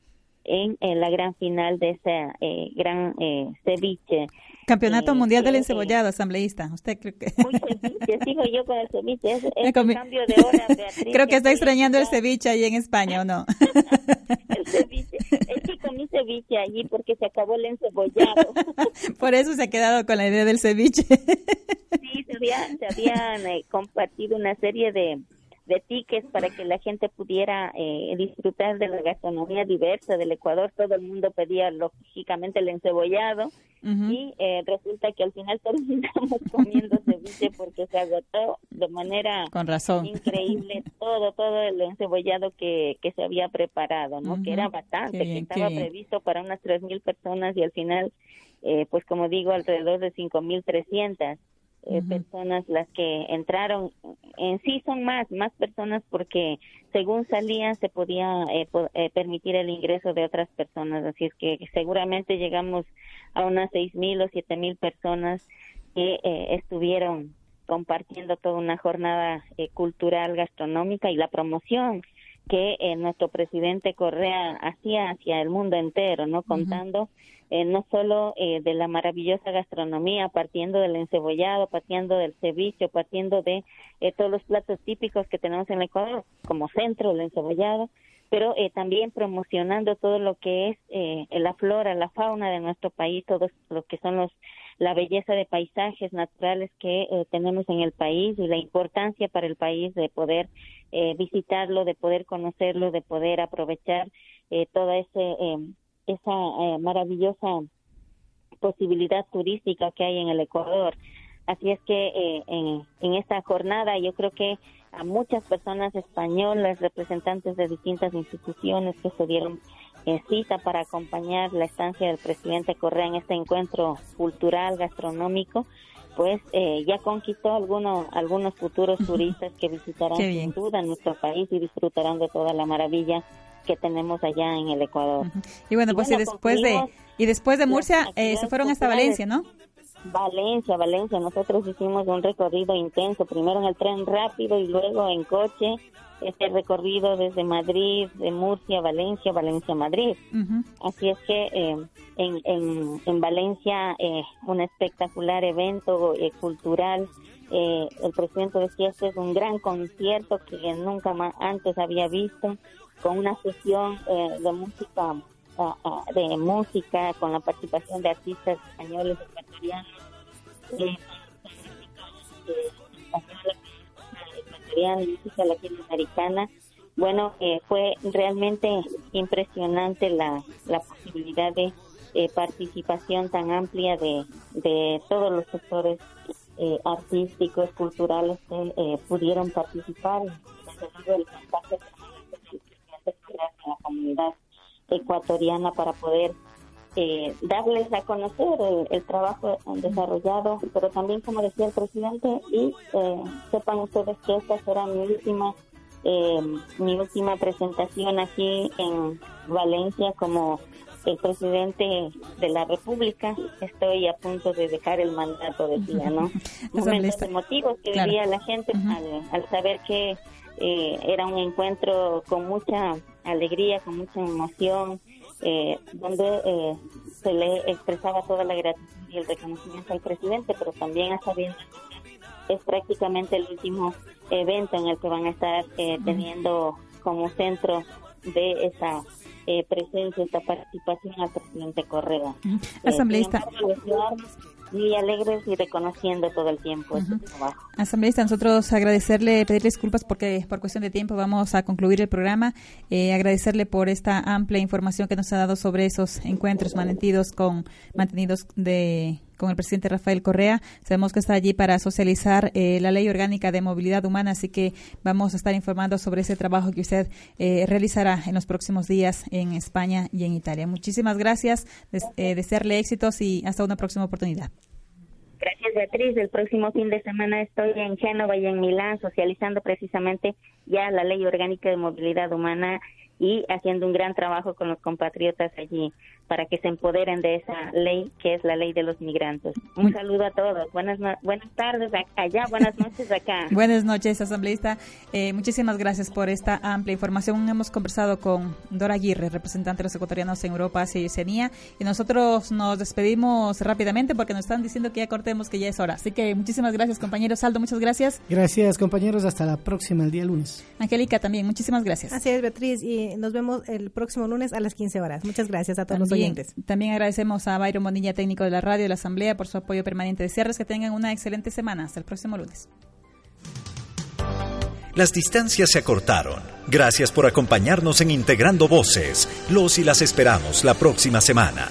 en, la gran final de ese eh, gran eh, ceviche. Campeonato eh, Mundial del Encebollado, asambleísta. Usted cree que... Muy ceviche, sigo yo con el ceviche. Es, es cambio de hora, Beatriz. Creo que está extrañando el ceviche ahí en España, ¿o no? el ceviche. Es que comí ceviche allí porque se acabó el encebollado. Por eso se ha quedado con la idea del ceviche. sí, se, había, se habían eh, compartido una serie de de tickets para que la gente pudiera eh, disfrutar de la gastronomía diversa del Ecuador. Todo el mundo pedía lógicamente el encebollado y eh, resulta que al final terminamos comiendo ceviche porque se agotó de manera Con razón. increíble todo todo el encebollado que, que se había preparado, ¿no? Que era bastante, que estaba previsto para unas 3.000 personas y al final, eh, pues como digo, alrededor de 5.300. Eh, personas las que entraron. En sí son más, más personas porque según salían se podía eh, po eh, permitir el ingreso de otras personas. Así es que seguramente llegamos a unas seis mil o siete mil personas que eh, estuvieron compartiendo toda una jornada eh, cultural gastronómica y la promoción que nuestro presidente Correa hacía hacia el mundo entero, ¿no? Contando eh, no solo eh, de la maravillosa gastronomía, partiendo del encebollado, partiendo del ceviche, partiendo de eh, todos los platos típicos que tenemos en Ecuador, como centro, el encebollado, pero también promocionando todo lo que es la flora, la fauna de nuestro país, todo lo que son los la belleza de paisajes naturales que tenemos en el país y la importancia para el país de poder visitarlo, de poder conocerlo, de poder aprovechar todo ese esa eh, maravillosa posibilidad turística que hay en el Ecuador. Así es que eh, en, en, esta jornada yo creo que a muchas personas españolas, representantes de distintas instituciones que se dieron en cita para acompañar la estancia del presidente Correa en este encuentro cultural, gastronómico, pues eh, ya conquistó algunos algunos futuros turistas que visitarán sin duda nuestro país y disfrutarán de toda la maravilla que tenemos allá en el Ecuador. Y bueno, pues y después de y después de Murcia eh, se fueron hasta Valencia, ¿no? Valencia, Valencia. Nosotros hicimos un recorrido intenso, primero en el tren rápido y luego en coche. Este recorrido desde Madrid, de Murcia, Valencia, Valencia, Madrid. Así es que eh, en, en, en, Valencia eh, un espectacular evento eh, cultural. el presidente decía este es un gran concierto que nunca más antes había visto con una sesión eh, de música de música con la participación de artistas españoles ecuatorianos eh, ecuatoriana música latinoamericana. Bueno eh, fue realmente impresionante la, la posibilidad de eh, participación tan amplia de, de todos los sectores eh, artísticos culturales que eh, pudieron participar desde luego el contacto a la comunidad ecuatoriana para poder eh, darles a conocer el, trabajo desarrollado, pero también, como decía el presidente, y eh, sepan ustedes que esta será mi última, eh, mi última presentación aquí en Valencia como el presidente de la República. Estoy a punto de dejar el mandato, decía, ¿no? Momentos emotivos que vivía la gente al, saber que era un encuentro con mucha alegría, con mucha emoción, eh, donde eh, se le expresaba toda la gratitud y el reconocimiento al presidente, pero también a sabiendo es prácticamente el último evento en el que van a estar eh, teniendo como centro de esa presencia, esta participación al presidente Correa. Asambleísta muy alegres y reconociendo todo el tiempo este trabajo. Asambleísta, nosotros agradecerle, pedirle disculpas porque por cuestión de tiempo vamos a concluir el programa, eh, agradecerle por esta amplia información que nos ha dado sobre esos encuentros mantenidos con mantenidos de con el presidente Rafael Correa. Sabemos que está allí para socializar eh, la ley orgánica de movilidad humana, así que vamos a estar informando sobre ese trabajo que usted eh, realizará en los próximos días en España y en Italia. Muchísimas gracias, eh, desearle éxitos y hasta una próxima oportunidad. Gracias, Beatriz. El próximo fin de semana estoy en Génova y en Milán socializando precisamente ya la ley orgánica de movilidad humana y haciendo un gran trabajo con los compatriotas allí para que se empoderen de esa ley que es la ley de los migrantes. Un saludo a todos. Buenas, buenas tardes allá, buenas noches acá. buenas noches, asambleísta. Eh, muchísimas gracias por esta amplia información. Hemos conversado con Dora Aguirre, representante de los ecuatorianos en Europa, Asia y Oceanía, y nosotros nos despedimos rápidamente porque nos están diciendo que ya cortemos, que ya es hora. Así que muchísimas gracias, compañero Saldo, muchas gracias. Gracias, compañeros. Hasta la próxima, el día lunes. Angélica, también, muchísimas gracias. Así es, Beatriz, y nos vemos el próximo lunes a las 15 horas. Muchas gracias a todos los oyentes. También agradecemos a Byron Bonilla, técnico de la radio de la Asamblea, por su apoyo permanente de cierres. Que tengan una excelente semana. Hasta el próximo lunes. Las distancias se acortaron. Gracias por acompañarnos en Integrando Voces. Los y las esperamos la próxima semana.